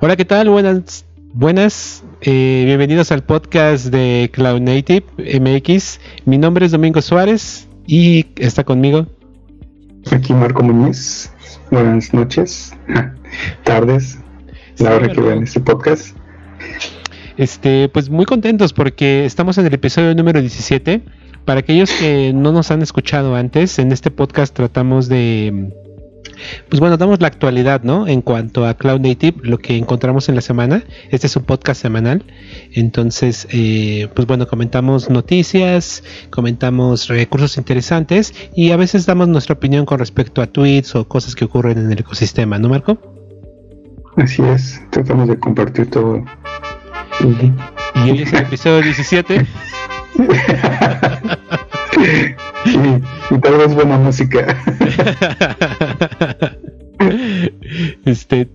Hola, ¿qué tal? Buenas, buenas. Eh, bienvenidos al podcast de Cloud Native MX. Mi nombre es Domingo Suárez y está conmigo. Aquí Marco Muñiz. Buenas noches, tardes, la hora que vean este podcast. Este, pues muy contentos porque estamos en el episodio número 17. Para aquellos que no nos han escuchado antes, en este podcast tratamos de pues bueno, damos la actualidad, ¿no? En cuanto a Cloud Native, lo que encontramos en la semana. Este es un podcast semanal. Entonces, eh, pues bueno, comentamos noticias, comentamos recursos interesantes y a veces damos nuestra opinión con respecto a tweets o cosas que ocurren en el ecosistema, ¿no, Marco? Así es, tratamos de compartir todo. Y hoy es el episodio 17. y, tal vez buena música. este.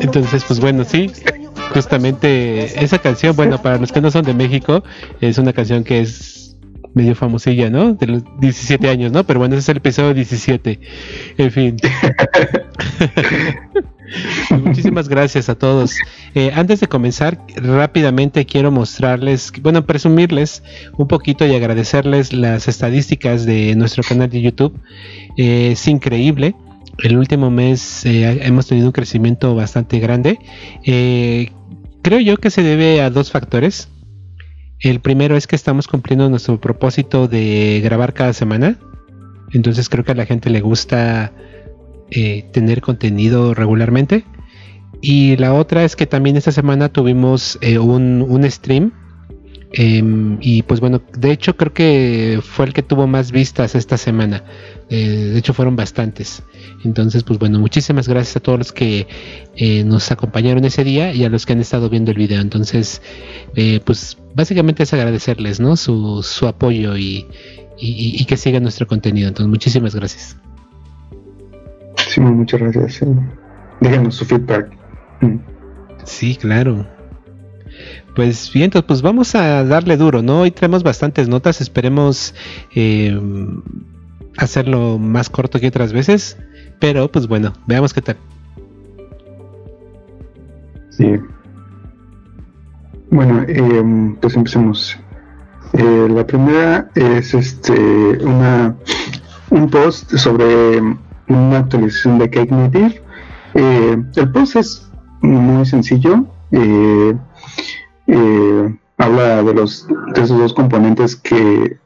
Entonces, pues bueno, sí. Justamente esa canción, bueno, para los que no son de México, es una canción que es medio famosilla, ¿no? De los 17 años, ¿no? Pero bueno, ese es el episodio 17. En fin. Muchísimas gracias a todos. Eh, antes de comenzar, rápidamente quiero mostrarles, bueno, presumirles un poquito y agradecerles las estadísticas de nuestro canal de YouTube. Eh, es increíble. El último mes eh, hemos tenido un crecimiento bastante grande. creo yo que se debe a dos factores. El primero es que estamos cumpliendo nuestro propósito de grabar cada semana. Entonces creo que a la gente le gusta eh, tener contenido regularmente. Y la otra es que también esta semana tuvimos eh, un, stream. Em, y pues bueno, de hecho creo que fue el que tuvo más vistas esta semana. Eh, de hecho fueron bastantes. Entonces pues bueno, muchísimas gracias a todos los que nos acompañaron ese día y a los que han estado viendo el video. Entonces pues básicamente es agradecerles ¿no? su, su apoyo y, y que sigan nuestro contenido. Entonces muchísimas gracias. Sí, muchas gracias. Díganos su feedback. Mm. Sí, claro. Pues bien, entonces pues vamos a darle duro, ¿no? Hoy tenemos bastantes notas, esperemos eh, hacerlo más corto que otras veces, pero pues bueno, veamos qué tal. Sí. Bueno, eh, pues empecemos. Eh, la primera es este una un post sobre una actualización de Cake Native. Eh, el post es muy sencillo. Eh, eh, habla de los de esos dos componentes que,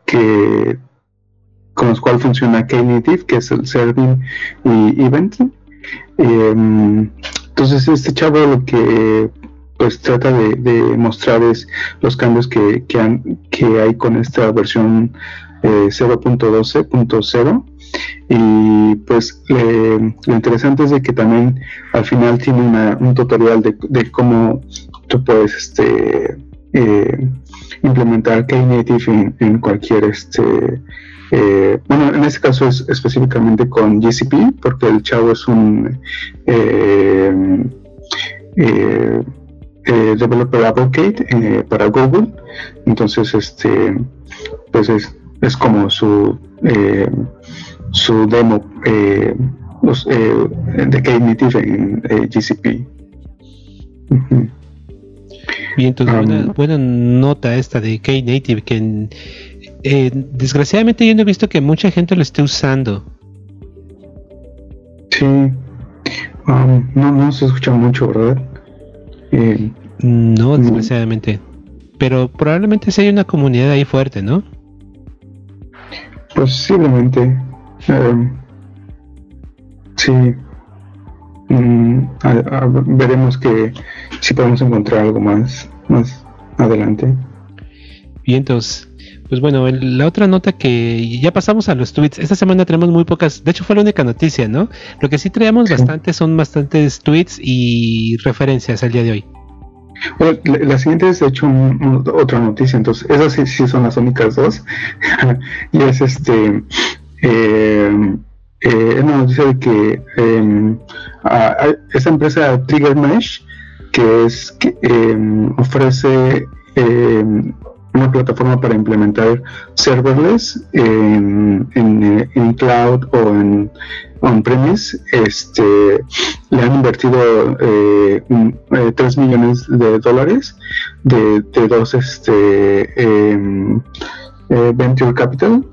con los cuales funciona Knative, que es el serving y eventing. entonces este chavo lo que pues trata de, mostrar es los cambios que, que, que hay con esta versión 0.12.0 y pues lo interesante es de que también al final tiene un tutorial de, cómo tú puedes este, eh, implementar Knative en, cualquier este eh, bueno en este caso es específicamente con GCP porque el chavo es un eh, developer advocate para Google. Entonces este pues es, es como su su demo eh, eh, de Knative en eh, GCP. Bien, entonces um, buena, nota esta de Knative que desgraciadamente yo no he visto que mucha gente lo esté usando. Sí, um, no, no se escucha mucho, ¿verdad? no, desgraciadamente. Pero probablemente sí hay una comunidad ahí fuerte, ¿no? Posiblemente. Eh, sí. Mm, veremos que si podemos encontrar algo más, más adelante. Bien, entonces, pues bueno, la otra nota que ya pasamos a los tweets. Esta semana tenemos muy pocas, de hecho fue la única noticia, ¿no? Lo que sí traemos bastante son bastantes tweets y referencias al día de hoy. la, siguiente es de hecho otra noticia, entonces esas sí, sí son las únicas dos. y es este eh, eh, una noticia de que eh, esa empresa Trigger Mesh, que es que em, ofrece em, una plataforma para implementar serverless en, cloud o en on-premise. Este, le han invertido eh, 3 eh, millones de dólares de, dos este, em, eh, venture capital.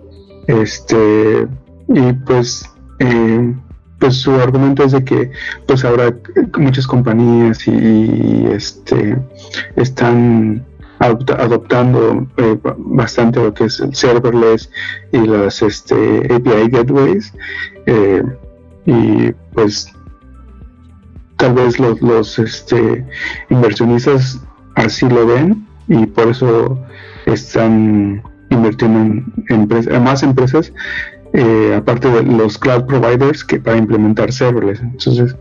Este, y pues eh, pues su argumento es de que pues ahora muchas compañías y, este están adoptando eh, bastante lo que es el serverless y las este, API gateways eh, y pues tal vez los, los este, inversionistas así lo ven y por eso están en, más empresas eh, aparte de los cloud providers que para implementar serverless. Entonces,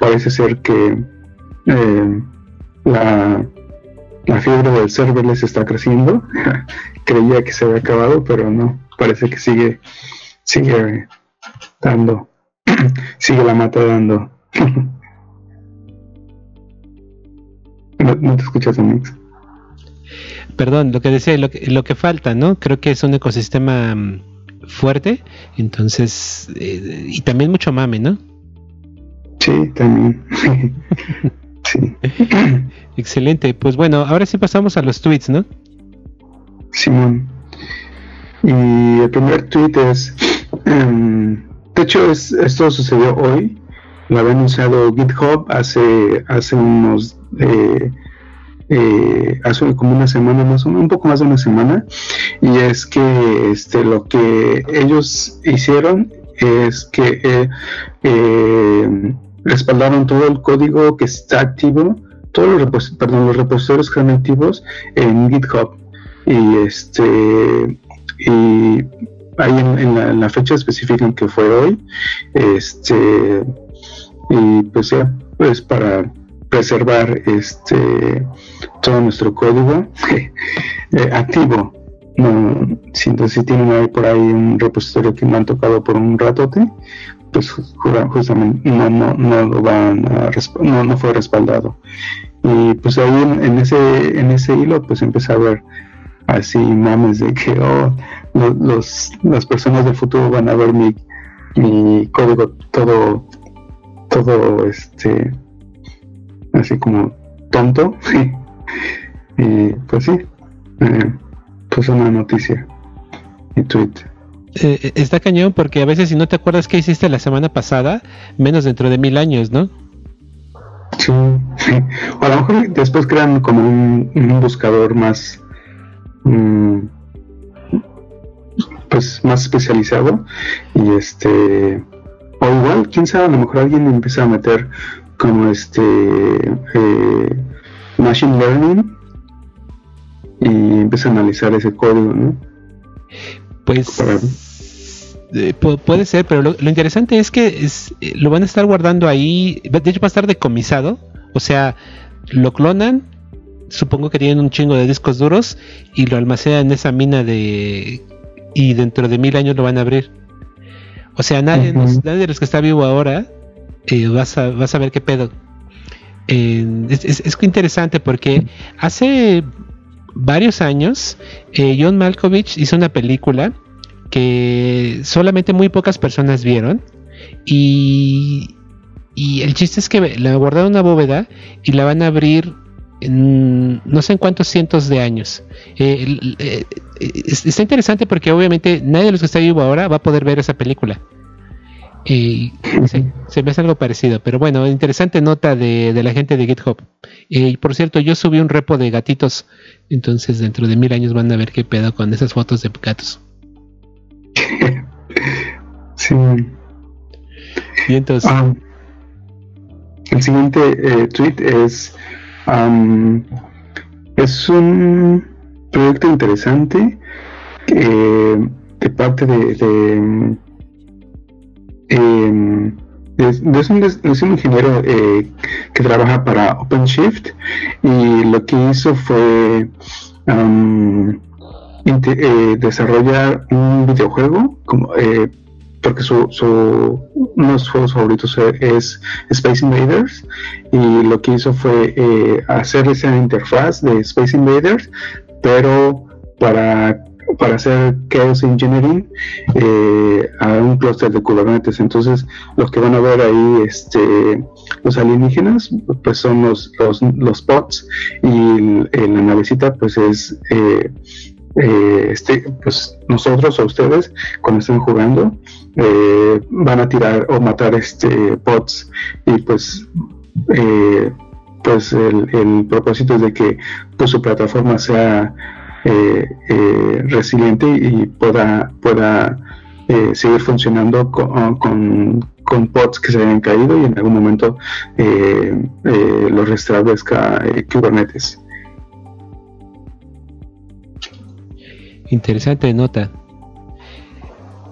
parece ser que eh, la, la fiebre del serverless está creciendo. Creía que se había acabado, pero no, parece que sigue, sigue dando, sigue la mata dando. no, te escuchas, Amix. Perdón, lo que decía, lo que, lo que falta, ¿no? Creo que es un ecosistema mm, fuerte, entonces, eh, y también mucho mame, ¿no? Sí, también. sí. Excelente, pues bueno, ahora sí pasamos a los tweets, ¿no? Simón. Y el primer tweet es, em, de hecho es, esto sucedió hoy, lo había anunciado GitHub hace, hace unos eh, eh, hace como una semana más o menos, un poco más de una semana, y es que este, lo que ellos hicieron es que eh, eh, respaldaron todo el código que está activo, todos los, repositorios que están activos en GitHub. Y este y ahí en, la, fecha específica en que fue hoy, este y pues ya, pues para preservar este todo nuestro código eh, activo. No, si, si tienen por ahí un repositorio que me han tocado por un ratote, pues justamente no, no, no lo van a no, no fue respaldado. Y pues ahí en, ese en ese hilo pues empecé a ver así mames de que oh, los, las personas del futuro van a ver mi, mi código todo todo este así como tonto. y pues sí, eh, pues una noticia y tweet. Eh, eh, está cañón porque a veces si no te acuerdas qué hiciste la semana pasada, menos dentro de mil años, ¿no? Sí, O a lo mejor después crean como un, buscador más, mm, pues más especializado y este, o igual, quién sabe, a lo mejor alguien empieza a meter como este eh, machine learning y empieza a analizar ese código, ¿no? Pues eh, puede ser, pero lo, interesante es que es, eh, lo van a estar guardando ahí, de hecho va a estar decomisado, o sea, lo clonan, supongo que tienen un chingo de discos duros y lo almacenan en esa mina de y dentro de mil años lo van a abrir. O sea, nadie, nadie de los que está vivo ahora eh, vas, a, vas a ver qué pedo. es, es, interesante porque hace varios años eh, John Malkovich hizo una película que solamente muy pocas personas vieron y, y el chiste es que la guardaron una bóveda y la van a abrir en no sé en cuántos cientos de años. Eh, está interesante porque obviamente nadie de los que está vivo ahora va a poder ver esa película. Y se me hace algo parecido, pero bueno, interesante nota de, la gente de GitHub. Y por cierto, yo subí un repo de gatitos, entonces dentro de mil años van a ver qué pedo con esas fotos de gatos. Sí. Y entonces. Ah, el siguiente eh, tweet es. es un proyecto interesante eh, de parte de eh, es, un, ingeniero eh, que trabaja para OpenShift y lo que hizo fue eh, desarrollar un videojuego eh, porque su, su, uno de sus juegos favoritos es Space Invaders y lo que hizo fue hacer esa interfaz de Space Invaders pero para para hacer chaos engineering eh, a un clúster de Kubernetes. Entonces, los que van a ver ahí, este, los alienígenas, pues son los, los, los pods y la navecita, pues es eh, eh, este, pues nosotros o ustedes cuando estén jugando van a tirar o matar este pods y pues pues el, el propósito es de que pues su plataforma sea eh, eh, resiliente y pueda, pueda eh, seguir funcionando con, con, pods que se hayan caído y en algún momento los restablezca Kubernetes. Interesante nota.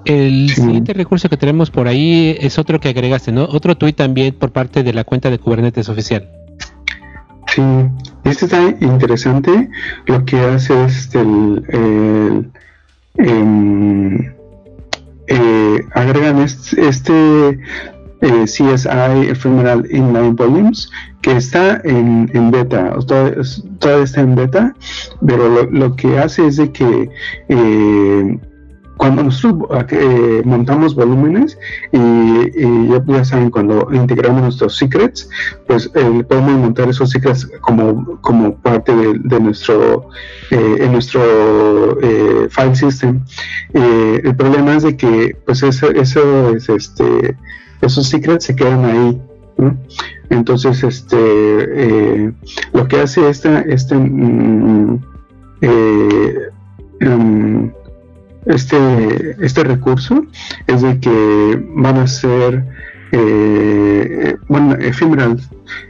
El siguiente recurso que tenemos por ahí es otro que agregaste, ¿no? Otro tweet también por parte de la cuenta de Kubernetes oficial. Sí, este está interesante. Lo que hace es el, em, eh, agregan este, eh, CSI Ephemeral Inline Volumes que está en, beta, todavía, está en beta, pero lo, que hace es de que eh, cuando nosotros eh, montamos volúmenes y, ya, saben, cuando integramos nuestros secrets, pues eh, podemos montar esos secrets como, parte de, nuestro, eh, nuestro file system. el problema es de que pues eso, eso es, este, esos secrets se quedan ahí. Entonces, este, lo que hace este, este este, este recurso es de que van a ser, eh, bueno, ephemeral.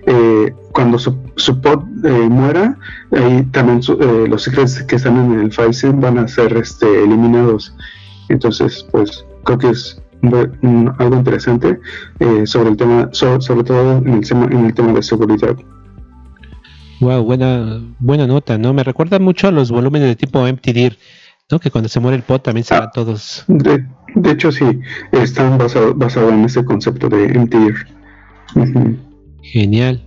Eh, cuando su, pod eh, muera, ahí también los secretos que están en el file van a ser este, eliminados. Entonces, pues creo que es algo interesante sobre el tema, sobre, todo en el, en el tema de seguridad. Wow, buena, buena nota, ¿no? Me recuerda mucho a los volúmenes de tipo MTDIR ¿no? Que cuando se muere el pod también se van ah, todos. De, hecho, sí, están basados basado en ese concepto de MTIR. Genial.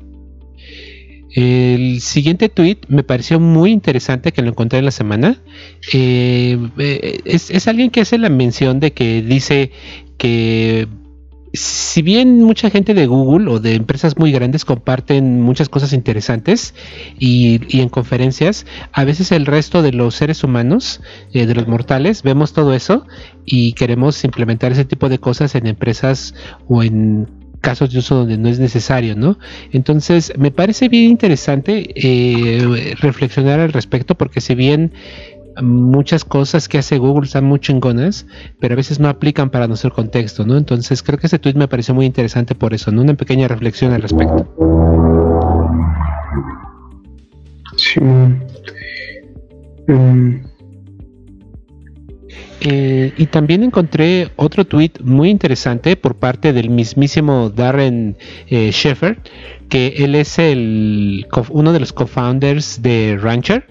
El siguiente tweet me pareció muy interesante que lo encontré en la semana. Eh, eh, es, es, alguien que hace la mención de que dice que si bien mucha gente de Google o de empresas muy grandes comparten muchas cosas interesantes y, en conferencias, a veces el resto de los seres humanos, eh, de los mortales, vemos todo eso y queremos implementar ese tipo de cosas en empresas o en casos de uso donde no es necesario, ¿no? Entonces, me parece bien interesante eh, reflexionar al respecto porque si bien muchas cosas que hace Google están muy chingonas, pero a veces no aplican para nuestro contexto, ¿no? Entonces creo que ese tweet me pareció muy interesante por eso, ¿no? Una pequeña reflexión al respecto. Sí. Mm. Eh, y también encontré otro tweet muy interesante por parte del mismísimo Darren eh, que él es el uno de los co-founders de Rancher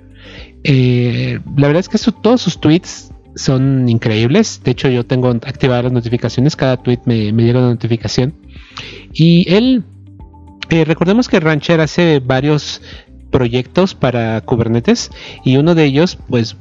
eh, la verdad es que todos sus tweets son increíbles. De hecho, yo tengo activadas las notificaciones. Cada tweet me, llega una notificación. Y él, eh, recordemos que Rancher hace varios proyectos para Kubernetes y uno de ellos, pues,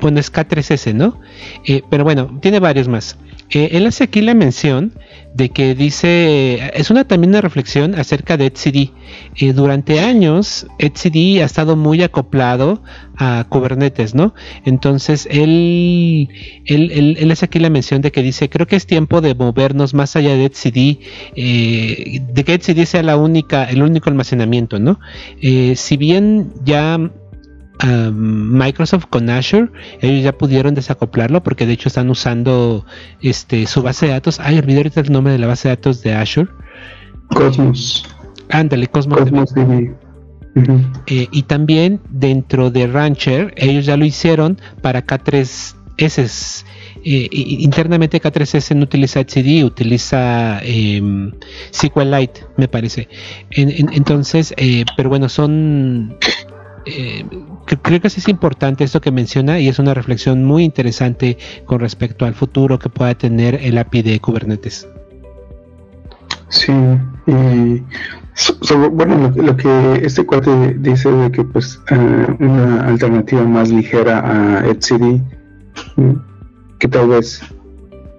bueno, es K3S, ¿no? Eh, pero bueno, tiene varios más. Él hace aquí la mención de que dice, es una también una reflexión acerca de etcd. Eh, durante años, etcd ha estado muy acoplado a Kubernetes, ¿no? Entonces, él, él, él, hace aquí la mención de que dice, creo que es tiempo de movernos más allá de etcd, eh, de que etcd sea la única, el único almacenamiento, ¿no? Eh, si bien ya Microsoft con Azure, ellos ya pudieron desacoplarlo porque de hecho están usando este su base de datos. Ay, olvidé ahorita el nombre de la base de datos de Azure. Cosmos. Ándale, Cosmos. Eh, y también dentro de Rancher, ellos ya lo hicieron para K3S. Eh, internamente K3S no utiliza etcd, utiliza em, SQLite, me parece. entonces, eh, pero bueno, son eh, creo que es importante esto que menciona y es una reflexión muy interesante con respecto al futuro que pueda tener el API de Kubernetes. Sí, y bueno, lo, que este cuate dice de que pues eh, una alternativa más ligera a etcd que tal vez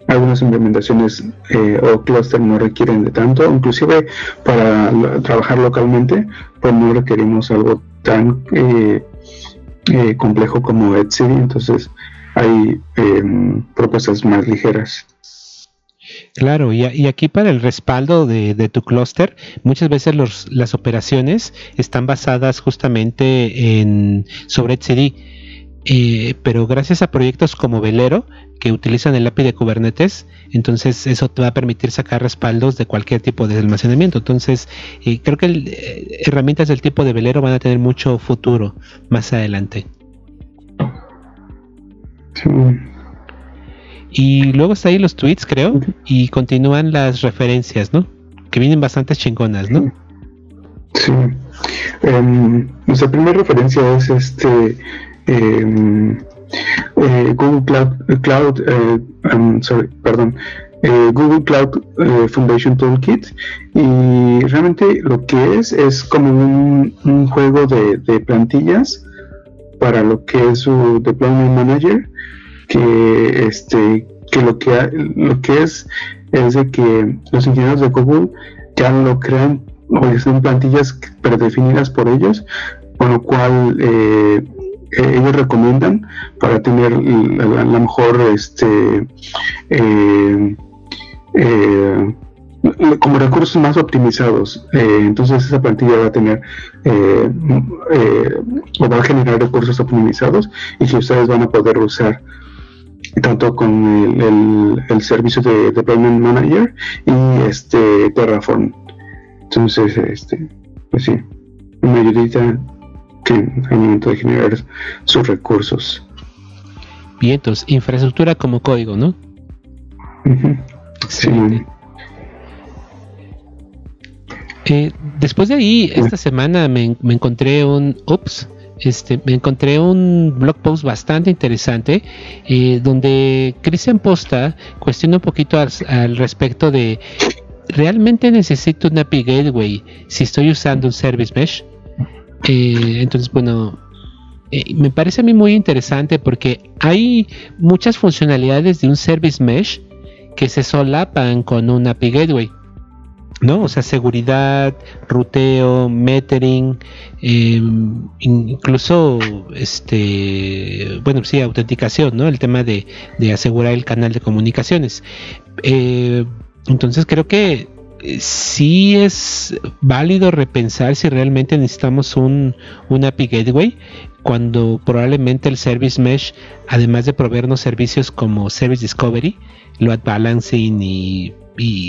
algunas implementaciones eh, o cluster no requieren de tanto, inclusive para trabajar localmente, pues no requerimos algo tan eh, eh, complejo como etcd, entonces hay em, propuestas más ligeras. Claro, y, aquí para el respaldo de, tu clúster, muchas veces las operaciones están basadas justamente en sobre etcd. Eh, pero gracias a proyectos como Velero, que utilizan el API de Kubernetes, entonces eso te va a permitir sacar respaldos de cualquier tipo de almacenamiento. Entonces, eh, creo que eh, herramientas del tipo de Velero van a tener mucho futuro más adelante. Y luego está ahí los tweets, creo, y continúan las referencias, ¿no? Que vienen bastante chingonas, ¿no? Sí. Em, nuestra primera referencia es este Google Cloud, Cloud eh, um, perdón, eh, Google Cloud Foundation Toolkit. Y realmente lo que es es como un, juego de, plantillas para lo que es su deployment manager que este que lo que lo que es es de que los ingenieros de Google ya lo crean o son plantillas predefinidas por ellos con lo cual eh, ellos recomiendan para tener la, mejor este eh, eh, como recursos más optimizados. Eh, entonces esa plantilla va a tener o va a generar recursos optimizados y que ustedes van a poder usar tanto con el, servicio de Deployment Manager y este Terraform. Entonces, este, pues sí, una ayudita al momento de generar sus recursos. Bien, entonces, infraestructura como código, ¿no? Sí. Eh, después de ahí, esta semana me, encontré un, ups, este, me encontré un blog post bastante interesante eh, donde Christian Posta cuestiona un poquito al, al, respecto de ¿realmente necesito un API Gateway si estoy usando un Service Mesh? Eh, entonces, bueno, eh, me parece a mí muy interesante porque hay muchas funcionalidades de un Service Mesh que se solapan con un API Gateway. ¿no? O sea, seguridad, ruteo, metering, em, incluso, este, bueno, sí, autenticación, ¿no? El tema de, asegurar el canal de comunicaciones. Eh, entonces creo que sí es válido repensar si realmente necesitamos un, un API Gateway cuando probablemente el Service Mesh, además de proveernos servicios como Service Discovery, Load Balancing y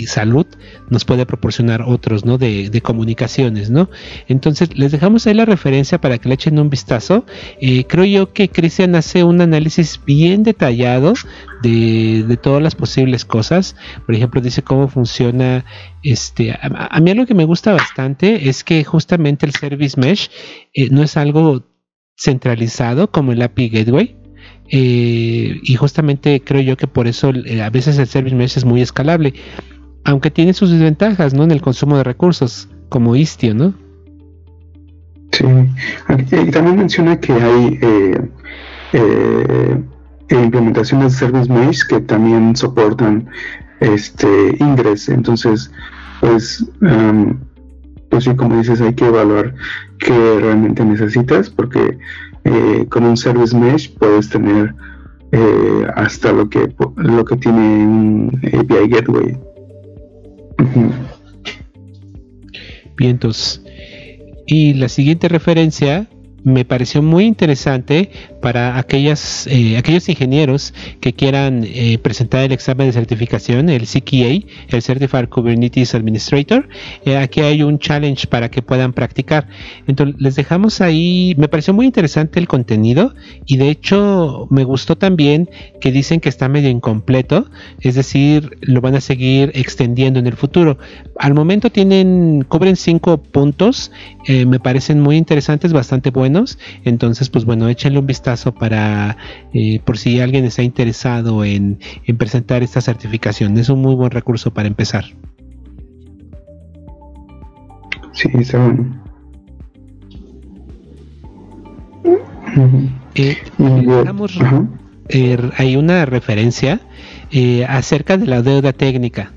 salud nos puede proporcionar otros ¿no? de, comunicaciones ¿no? entonces les dejamos ahí la referencia para que le echen un vistazo eh, creo yo que Cristian hace un análisis bien detallado de, todas las posibles cosas por ejemplo dice cómo funciona este a, mí algo que me gusta bastante es que justamente el service mesh eh, no es algo centralizado como el API Gateway eh, y justamente creo yo que por eso eh, a veces el Service Mesh es muy escalable, aunque tiene sus desventajas ¿no? en el consumo de recursos, como Istio, ¿no? Sí, y también menciona que hay eh, implementaciones de Service Mesh que también soportan este Ingress, entonces pues, pues sí, como dices, hay que evaluar qué realmente necesitas, porque eh, con un service mesh puedes tener eh, hasta lo que lo que tiene un API gateway. Bien, entonces, y la siguiente referencia me pareció muy interesante para aquellas, eh, aquellos ingenieros que quieran eh, presentar el examen de certificación, el CKA, el Certified Kubernetes Administrator. Eh, aquí hay un challenge para que puedan practicar. Entonces, les dejamos ahí, me pareció muy interesante el contenido y de hecho me gustó también que dicen que está medio incompleto, es decir, lo van a seguir extendiendo en el futuro. Al momento tienen, cubren cinco puntos, me parecen muy interesantes, bastante buenos. Entonces, pues bueno, échenle un vistazo para eh, por si alguien está interesado en, presentar esta certificación. Es un muy buen recurso para empezar. sí, está bueno. Eh, eh, hay una referencia eh, acerca de la deuda técnica.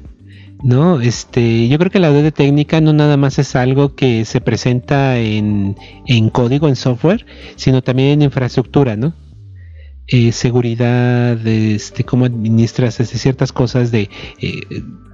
No, este, yo creo que la deuda técnica no nada más es algo que se presenta en, en código, en software, sino también en infraestructura, ¿no? seguridad, este, cómo administras este, ciertas cosas de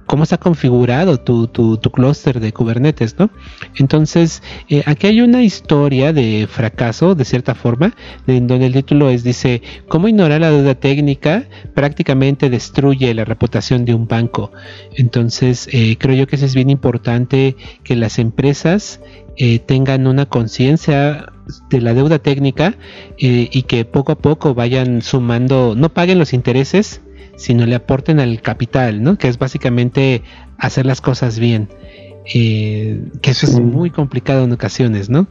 cómo está configurado tu, clúster de Kubernetes, ¿no? Entonces, eh, aquí hay una historia de fracaso, de cierta forma, en donde el título es, dice, cómo ignorar la deuda técnica prácticamente destruye la reputación de un banco. Entonces, eh, creo yo que eso es bien importante que las empresas eh, tengan una conciencia de la deuda técnica y que poco a poco vayan sumando, no paguen los intereses, sino le aporten al capital, ¿no? Que es básicamente hacer las cosas bien. Eh, que eso es muy complicado en ocasiones, ¿no?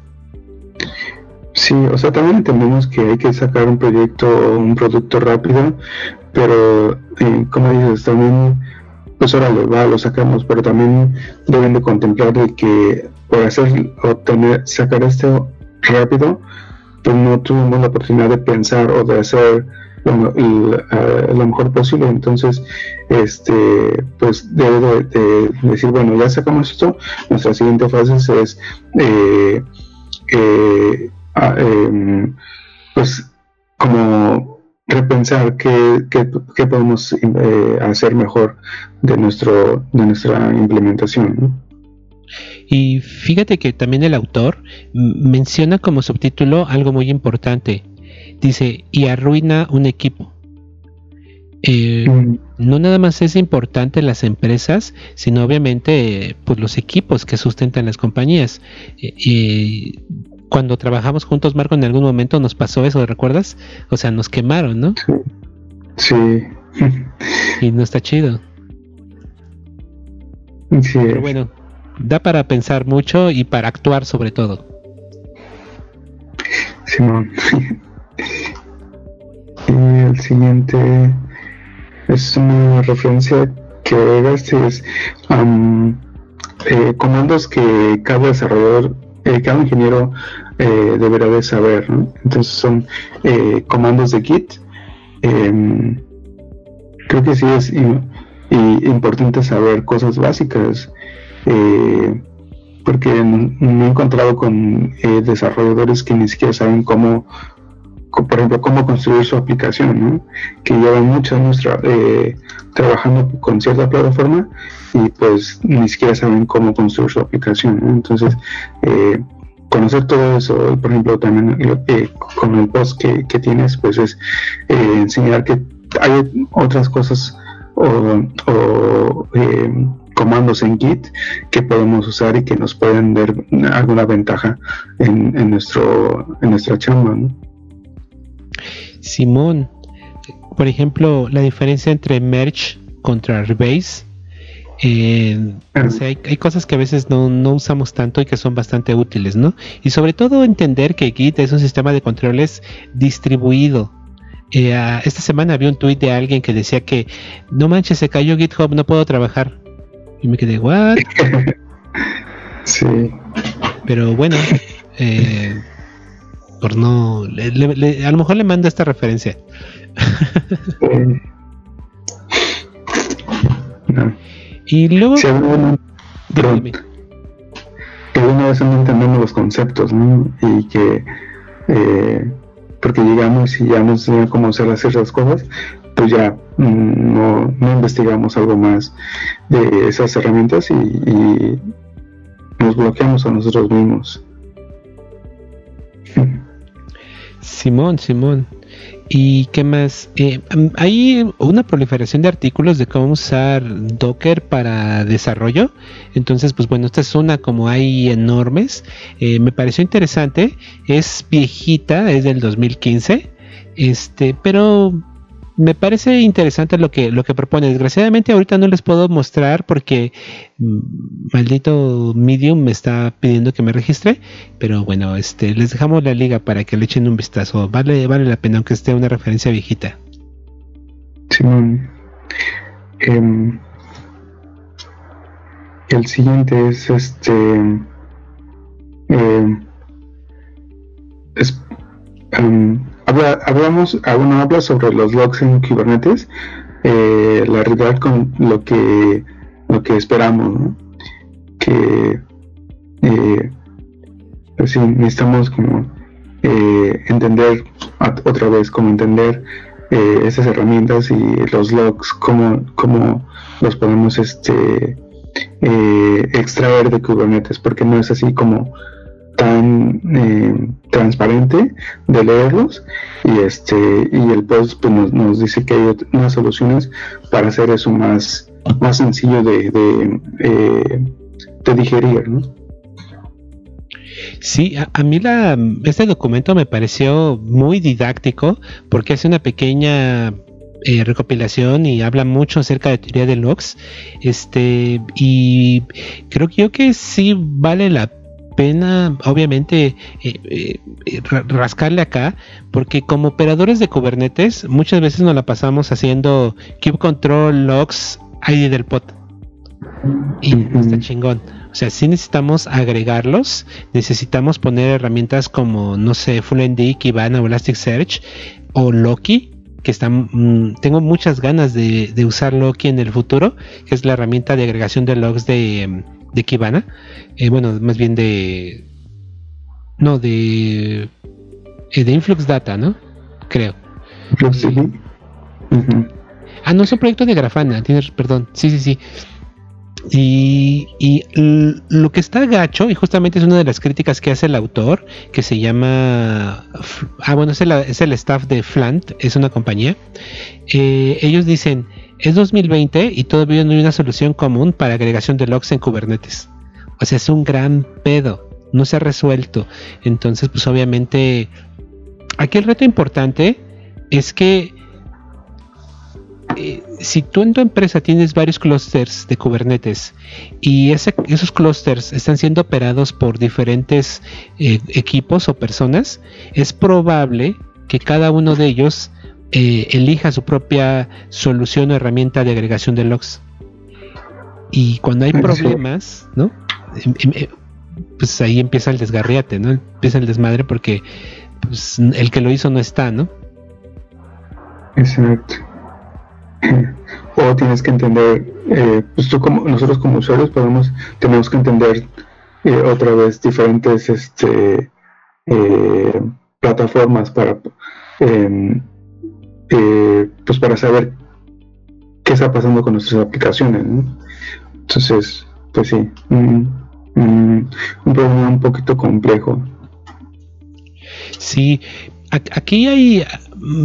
Sí, o sea, también entendemos que hay que sacar un proyecto o un producto rápido, pero eh, como dices, también, pues ahora lo, va, lo sacamos, pero también deben de contemplar de que por hacer, obtener, sacar esto rápido, pues no tuvimos la oportunidad de pensar o de hacer lo mejor posible. Entonces, este, pues debe de, decir, bueno, ya sacamos esto, nuestra siguiente fase es, eh, eh, em, pues, como repensar qué, qué, podemos eh, hacer mejor de, nuestro, de nuestra implementación. Y fíjate que también el autor menciona como subtítulo algo muy importante dice, y arruina un equipo. Eh, mm. No nada más es importante las empresas, sino obviamente pues los equipos que sustentan las compañías. y cuando trabajamos juntos, Marco, en algún momento nos pasó eso, ¿recuerdas? O sea, nos quemaron, ¿no? Sí. y no está chido. Sí. Pero bueno, da para pensar mucho y para actuar sobre todo. Simón. El siguiente es una referencia que este es eh, comandos que cada desarrollador, eh, cada ingeniero eh, deberá de saber. Entonces son comandos de Git. Em, creo que sí es importante saber cosas básicas porque me he encontrado con desarrolladores que ni siquiera saben cómo por ejemplo, cómo construir su aplicación, que llevan mucho años eh, trabajando con cierta plataforma y pues ni siquiera saben cómo construir su aplicación. Entonces, eh, conocer todo eso, por ejemplo, también eh, con el post que, tienes, pues es enseñar que hay otras cosas o, comandos en Git que podemos usar y que nos pueden dar alguna ventaja en, nuestro en nuestra chamba. ¿no? Simón, por ejemplo, la diferencia entre merge contra rebase. Eh, hay, cosas que a veces no, usamos tanto y que son bastante útiles, ¿no? Y sobre todo entender que Git es un sistema de controles distribuido. Eh, esta semana vi un tweet de alguien que decía que no manches, se cayó GitHub, no puedo trabajar. Y me quedé, ¿what? Sí. Pero bueno, eh, por no. a lo mejor le mando esta referencia. Y luego. Alguna, que alguna vez no entendemos los conceptos, ¿no? Y que. Eh, porque llegamos y ya nos enseñan cómo hacer ciertas cosas, pues ya mm, no, no, investigamos algo más de esas herramientas y, y nos bloqueamos a nosotros mismos. Simón, Simón. ¿Y qué más? Eh, hay una proliferación de artículos de cómo usar Docker para desarrollo. Entonces, pues bueno, esta es una como hay enormes. Eh, me pareció interesante. Es viejita, es del 2015. Este, pero me parece interesante lo que, lo que propone. Desgraciadamente ahorita no les puedo mostrar porque mm, maldito Medium me está pidiendo que me registre. Pero bueno, este, les dejamos la liga para que le echen un vistazo. Vale, vale la pena aunque esté una referencia viejita. Simón. Em, el siguiente es este habla, hablamos, uno habla sobre los logs en Kubernetes, eh, la realidad con lo que, lo que esperamos, que eh, pues necesitamos como entender otra vez, como entender esas herramientas y los logs, cómo, cómo los podemos este, extraer de Kubernetes, porque no es así como eh, transparente de leerlos y este y el post pues, nos, dice que hay unas soluciones para hacer eso más más sencillo de, de, eh, digerir ¿no? Sí, a, mí la, este documento me pareció muy didáctico porque hace una pequeña eh, recopilación y habla mucho acerca de teoría de logs. Este, y creo yo que sí vale la pena, obviamente, eh, eh, rascarle acá, porque como operadores de Kubernetes, muchas veces nos la pasamos haciendo kube control logs ID del pod. Y está chingón. O sea, si necesitamos agregarlos, necesitamos poner herramientas como, no sé, FullND, Kibana o Elasticsearch o Loki, que están, mm, tengo muchas ganas de, de, usar Loki en el futuro, que es la herramienta de agregación de logs de, de Kibana, eh, bueno, más bien de, no, de, eh, de Influx Data, ¿no? Creo. Ah, no, es un proyecto de Grafana, tienes, perdón, sí, sí, sí. Y, y, lo que está gacho, y justamente es una de las críticas que hace el autor, que se llama. Ah, bueno, es el, es el staff de Flant, es una compañía. Eh, ellos dicen: es 2020 y todavía no hay una solución común para agregación de logs en Kubernetes. O sea, es un gran pedo. No se ha resuelto. Entonces, pues obviamente, aquí el reto importante es que eh, si tú en tu empresa tienes varios clusters de Kubernetes y esos clusters están siendo operados por diferentes eh, equipos o personas, es probable que cada uno de ellos eh, elija su propia solución o herramienta de agregación de logs. Y cuando hay problemas, ¿no? Em, em, eh, pues ahí empieza el desgarriate, ¿no? Empieza el desmadre porque pues, el que lo hizo no está, ¿no? Exacto. O tienes que entender, eh, pues tú como nosotros como usuarios podemos tenemos que entender otra vez diferentes este plataformas para em, eh, pues para saber qué está pasando con nuestras aplicaciones. Entonces, pues sí, un, problema un poquito complejo. Sí, aquí hay,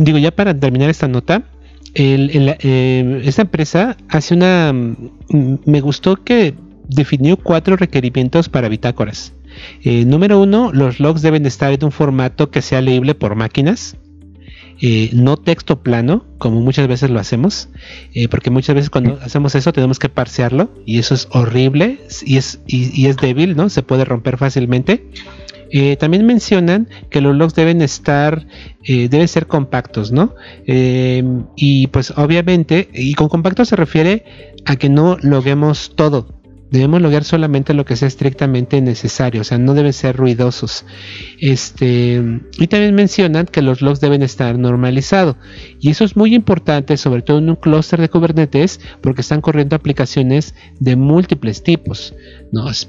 digo ya para terminar esta nota, eh, esta empresa hace una, me gustó que definió cuatro requerimientos para bitácoras. Eh, número uno, los logs deben estar en un formato que sea leíble por máquinas. Eh, no texto plano, como muchas veces lo hacemos, eh, porque muchas veces cuando hacemos eso tenemos que parsearlo y eso es horrible y es, y, es débil, ¿no? Se puede romper fácilmente. Eh, también mencionan que los logs deben estar, deben ser compactos, ¿no? y pues obviamente, y con compacto se refiere a que no loguemos todo, Debemos lograr solamente lo que sea estrictamente necesario, o sea, no deben ser ruidosos. Este, y también mencionan que los logs deben estar normalizados. Y eso es muy importante, sobre todo en un clúster de Kubernetes, porque están corriendo aplicaciones de múltiples tipos.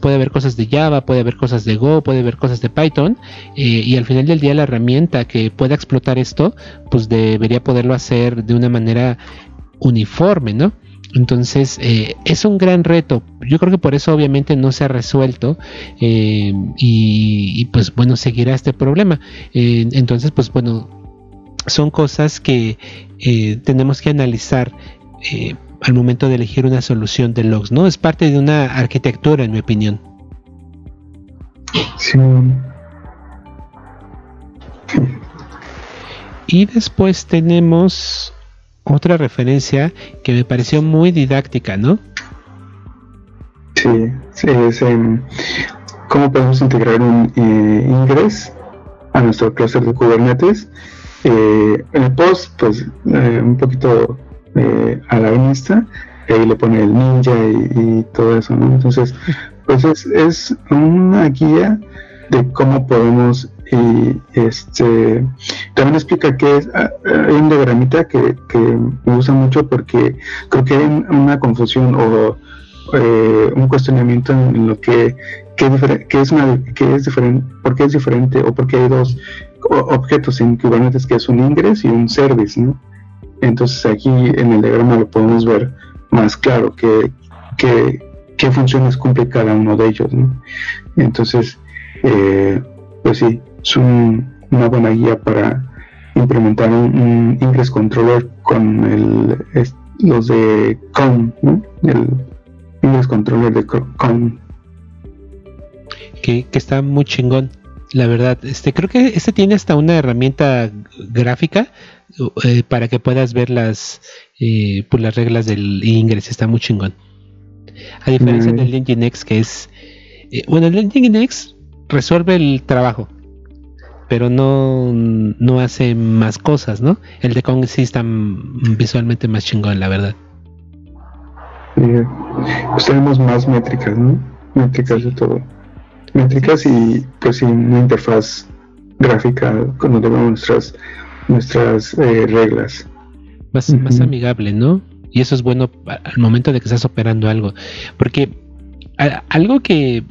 Puede haber cosas de Java, puede haber cosas de Go, puede haber cosas de Python. Eh, y al final del día la herramienta que pueda explotar esto, pues debería poderlo hacer de una manera uniforme, ¿no? Entonces eh, es un gran reto. Yo creo que por eso obviamente no se ha resuelto eh, y, pues bueno seguirá este problema. Eh, entonces pues bueno son cosas que tenemos que analizar al momento de elegir una solución de logs. No es parte de una arquitectura en mi opinión. Y después tenemos otra referencia que me pareció muy didáctica, ¿no? Sí, es cómo podemos integrar un eh, a nuestro cluster de Kubernetes. Eh, el post, pues eh, un poquito eh, a la vista, ahí le pone el ninja y, todo eso, ¿no? Entonces, pues es, es una guía de cómo podemos y este también explica que es ah, hay un diagramita que, que me gusta mucho porque creo que hay una confusión o eh, un cuestionamiento en lo que, que, es una que es diferente por qué es diferente o por qué hay dos objetos en Kubernetes que es un ingress y un service entonces aquí en el diagrama lo podemos ver más claro que, que qué funciones cumple cada uno de ellos entonces eh, pues sí es una buena guía para implementar un, ingress controller con el, los de COM, el ingress controller de COM. Que, que, está muy chingón, la verdad. Este creo que este tiene hasta una herramienta gráfica eh, para que puedas ver las eh, pues las reglas del ingress, está muy chingón. A diferencia mm. del Nginx que es eh, bueno, el Nginx resuelve el trabajo pero no, no hace más cosas, ¿no? El de Kong sí está visualmente más chingón, la verdad. pues tenemos más métricas, ¿no? Métricas de todo. Métricas y pues sí, una interfaz gráfica cuando tenemos nuestras, nuestras eh, reglas. Más, más amigable, ¿no? Y eso es bueno al momento de que estás operando algo. Porque algo que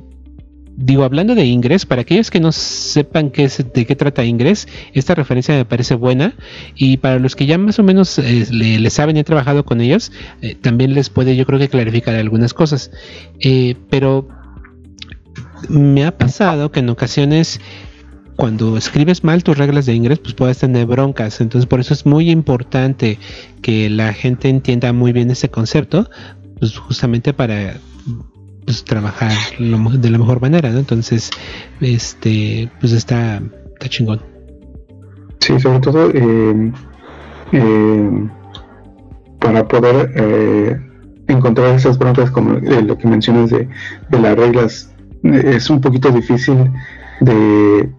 digo, hablando de Ingress, para aquellos que no sepan de qué trata Ingress, esta referencia me parece buena y para los que ya más o menos eh, le, saben y han trabajado con ellos, eh, también les puede yo creo que clarificar algunas cosas. Eh, pero me ha pasado que en ocasiones cuando escribes mal tus reglas de Ingress, pues puedes tener broncas. Entonces por eso es muy importante que la gente entienda muy bien ese concepto, pues justamente para pues, trabajar de la mejor manera. Entonces, este, pues está, está chingón. Sí, sobre todo eh, eh, para poder eh, encontrar esas broncas como lo que mencionas de, las reglas, es un poquito difícil de,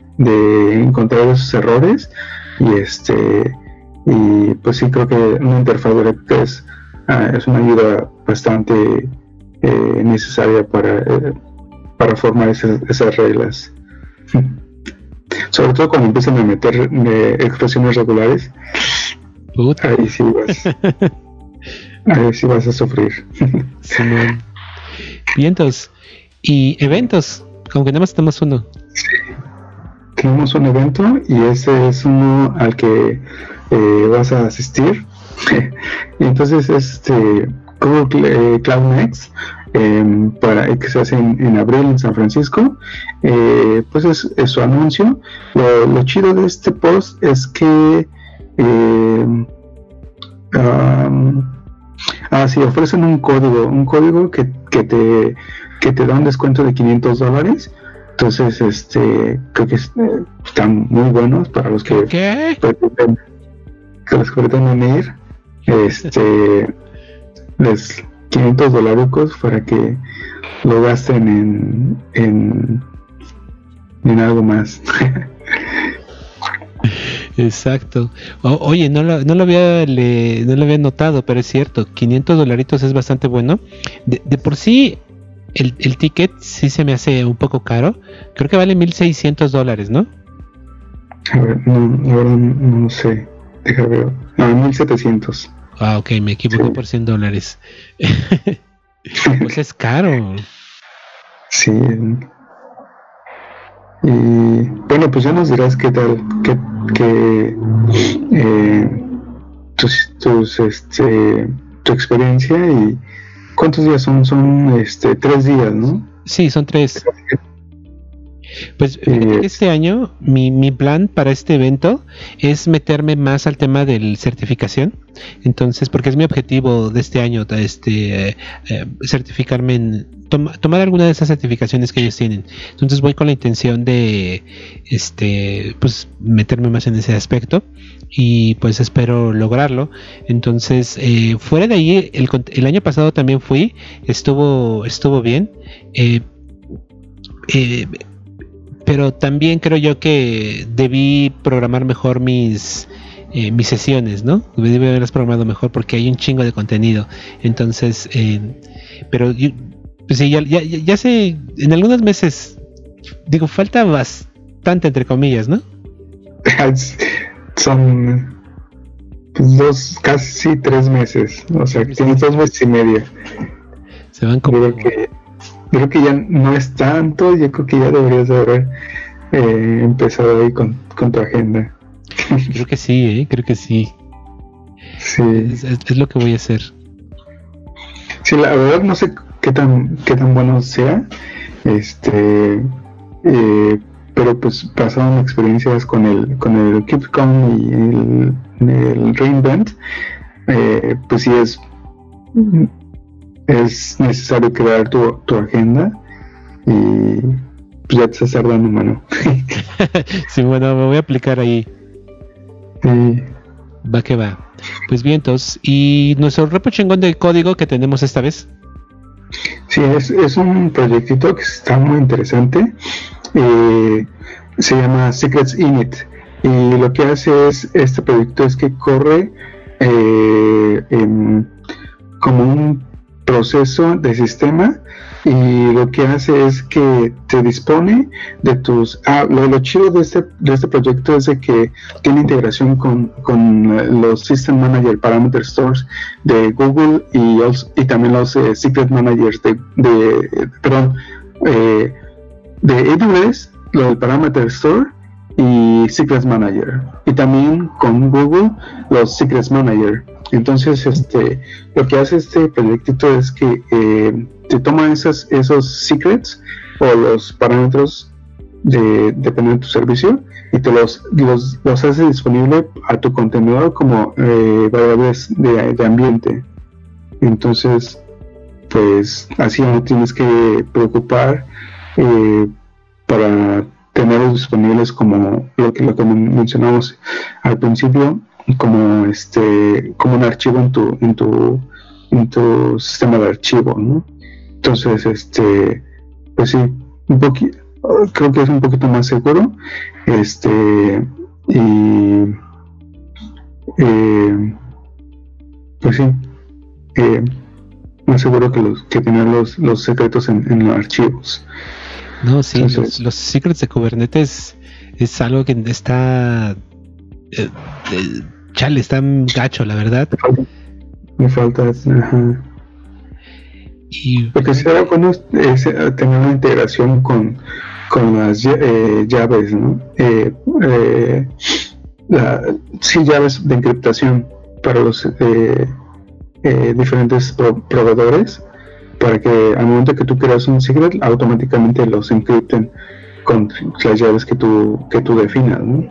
encontrar esos errores y este y pues sí creo que una interfaz directa es, ah, es una ayuda bastante eh, necesaria para, eh, para formar esas, esas reglas. Sobre todo cuando empiezan a meter eh, expresiones regulares, ahí sí vas, ahí sí vas a sufrir. Vientos y eventos, aunque nada más tenemos uno. Tenemos un evento y ese es uno al que vas a asistir. y entonces este Google eh, Cloud Next, em, para, que se hace en, abril en San Francisco, eh, pues es, su anuncio. Lo, chido de este post es que eh, ah, sí, ofrecen un código, un código que, que, te, que te da un descuento de 500 dólares. Entonces, este, creo que están muy buenos para los que, ¿Qué? Pretenden, que los que pretenden ir. Este, les 500 dolarucos para que lo gasten en, en, en algo más. Exacto. oye, no lo, no lo había no lo había notado, pero es cierto, 500 dolaritos es bastante bueno. De, de por sí, el, el, ticket sí se me hace un poco caro. Creo que vale 1600 dólares, ¿no? A ver, no, ahora no, sé. Deja ver. No, 1700. Ah, ok, me equivoqué por 100 dólares. pues es caro. Sí. Y bueno, pues ya nos dirás qué tal, qué, qué eh, tus, tus, este, tu experiencia y cuántos días son, son este, tres días, ¿no? Sí, son tres. Pues este año mi, mi, plan para este evento es meterme más al tema de certificación. Entonces, porque es mi objetivo de este año, este, eh, certificarme en tomar alguna de esas certificaciones que ellos tienen. Entonces voy con la intención de, este, pues meterme más en ese aspecto y pues espero lograrlo. Entonces, eh, fuera de ahí, el, el, año pasado también fui, estuvo, estuvo bien. eh, eh pero también creo yo que debí programar mejor mis eh, mis sesiones, ¿no? Debí haberlas programado mejor porque hay un chingo de contenido. Entonces, eh, pero pues sí, ya, ya, ya sé, en algunos meses digo, falta bastante entre comillas, ¿no? Son pues, dos, casi tres meses, o sea, tienes dos meses y medio. Se van como... Creo que, creo que ya no es tanto, yo creo que ya deberías haber eh, empezado ahí con, con tu agenda. Creo que sí, ¿eh? creo que sí. Sí. Es, lo que voy a hacer. Sí, la verdad no sé qué tan, qué tan bueno sea. Este, eh, pero pues pasaron experiencias con el, con el KeepCon y el, el Reinvent. Eh, pues sí es, es necesario crear tu, tu agenda y pues ya te estás tardando mano. sí, bueno, me voy a aplicar ahí. Va que va. Pues bien, entonces, ¿y nuestro repo chingón de código que tenemos esta vez? Sí, es, es un proyectito que está muy interesante. Eh, se llama Secrets Init. Y lo que hace es, este proyecto es que corre eh, como un proceso de sistema y lo que hace es que te dispone de tus... Ah, lo, chido de este, de este proyecto es de que tiene integración con, con los System Manager Parameter Stores de Google y, y también los eh, Secret Managers de, de perdón, eh, de AWS, lo del Parameter Store y Secrets Manager y también con Google los Secrets Manager entonces, este, lo que hace este proyectito es que eh, te toma esas, esos secrets o los parámetros de, depende de tu servicio y te los, los, hace disponible a tu contenedor como eh, variables de, ambiente. Entonces, pues así no tienes que preocupar eh, para tenerlos disponibles como lo que, lo que mencionamos al principio como este como un archivo en tu en tu en tu sistema de archivo entonces este pues sí un poquito creo que es un poquito más seguro este y eh, pues sí eh, más seguro que los que tener los, los secretos en, los archivos no sí los, los secrets de Kubernetes es algo que está eh, chale, está gacho, la verdad. Me falta, ajá. Y, Lo que se da bueno es, eh, tener una integración con, con las eh, llaves, ¿no? Eh sí, llaves de encriptación para los diferentes proveedores, para que al momento que tú creas un secret, automáticamente los encripten con las llaves que tú, que tú definas, ¿no?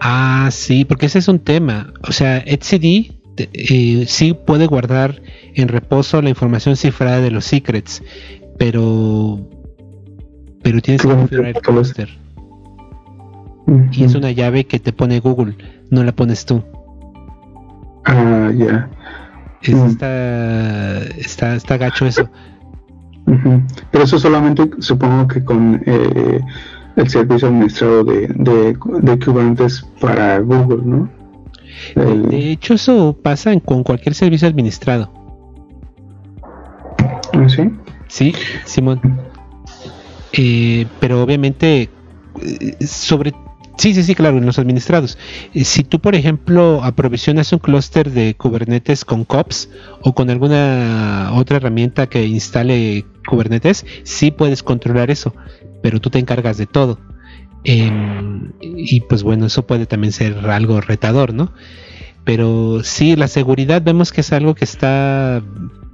Ah, sí, porque ese es un tema. O sea, etcd eh, sí puede guardar en reposo la información cifrada de los secrets, pero pero tienes que configurar el cluster. Y es una llave que te pone Google, no la pones tú. Ah, ya. Está, está, está gacho eso. Pero eso solamente supongo que con eh, el servicio administrado de, de, Kubernetes para Google, ¿no? De hecho, eso pasa con cualquier servicio administrado. ¿Ah, ¿Sí? Sí, Simón. Eh, pero obviamente, eh, sobre Sí, sí, sí, claro, en los administrados. Eh, si tú, por ejemplo, aprovisionas un clúster de Kubernetes con COPS o con alguna otra herramienta que instale Kubernetes, sí puedes controlar eso pero tú te encargas de todo. Em, y pues bueno, eso puede también ser algo retador, ¿no? Pero sí, la seguridad vemos que es algo que está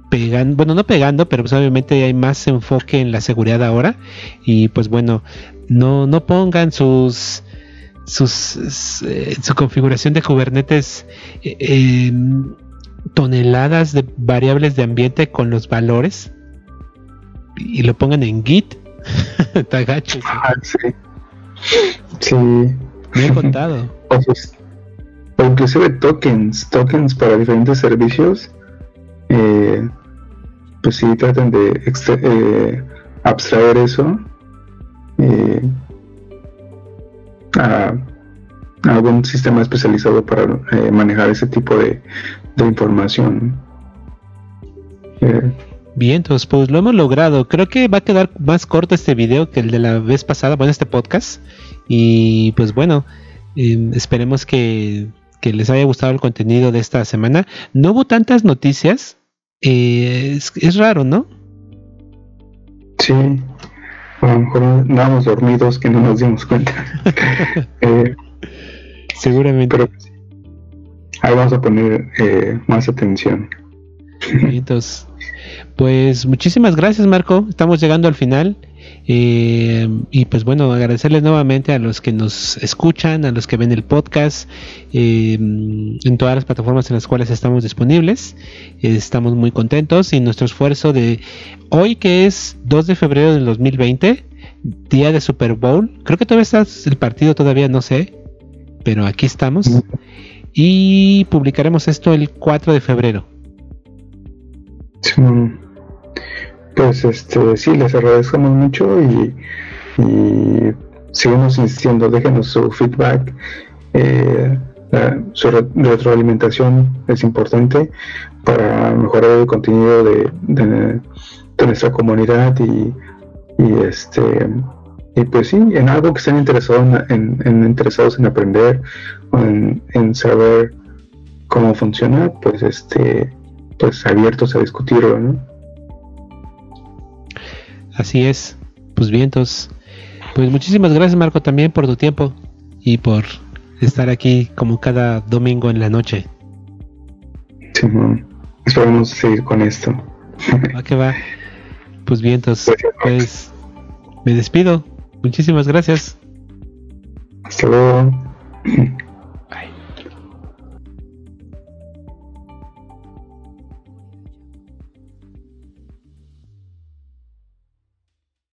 pegando, bueno, no pegando, pero pues obviamente hay más enfoque en la seguridad ahora. Y pues bueno, no, no pongan sus sus eh, su configuración de Kubernetes eh, toneladas de variables de ambiente con los valores y lo pongan en Git Está gacho. Ah, sí. Sí. Me he contado. o inclusive tokens, tokens para diferentes servicios. Eh, pues sí, tratan de eh, abstraer eso eh, a, algún sistema especializado para manejar ese tipo de, de información. Bien, entonces pues lo hemos logrado. Creo que va a quedar más corto este video que el de la vez pasada, bueno, este podcast. Y pues bueno, em, esperemos que, les haya gustado el contenido de esta semana. No hubo tantas noticias. Eh, es, raro, ¿no? Sí, a lo mejor andábamos dormidos que no nos dimos cuenta. Eh, Seguramente. Pero ahí vamos a poner eh, más atención. Entonces, pues muchísimas gracias Marco, estamos llegando al final. Eh, y pues bueno, agradecerles nuevamente a los que nos escuchan, a los que ven el podcast eh, en todas las plataformas en las cuales estamos disponibles. estamos muy contentos y nuestro esfuerzo de hoy que es 2 de febrero del 2020, día de Super Bowl. Creo que todavía está el partido, todavía no sé, pero aquí estamos. Y publicaremos esto el 4 de febrero. Pues este, sí, les agradecemos mucho y, y seguimos insistiendo, déjenos su feedback. Eh, su retroalimentación es importante para mejorar el contenido de, de, nuestra comunidad y, y, este y pues sí en algo que estén interesados en, en interesados en aprender o en, en, saber cómo funciona pues este pues abiertos a discutirlo ¿no? Así es. Pues bien, entonces, pues muchísimas gracias Marco también por tu tiempo y por estar aquí como cada domingo en la noche. Sí, esperamos seguir con esto. Va que va. Pues bien, entonces, pues me despido. Muchísimas gracias. Hasta luego.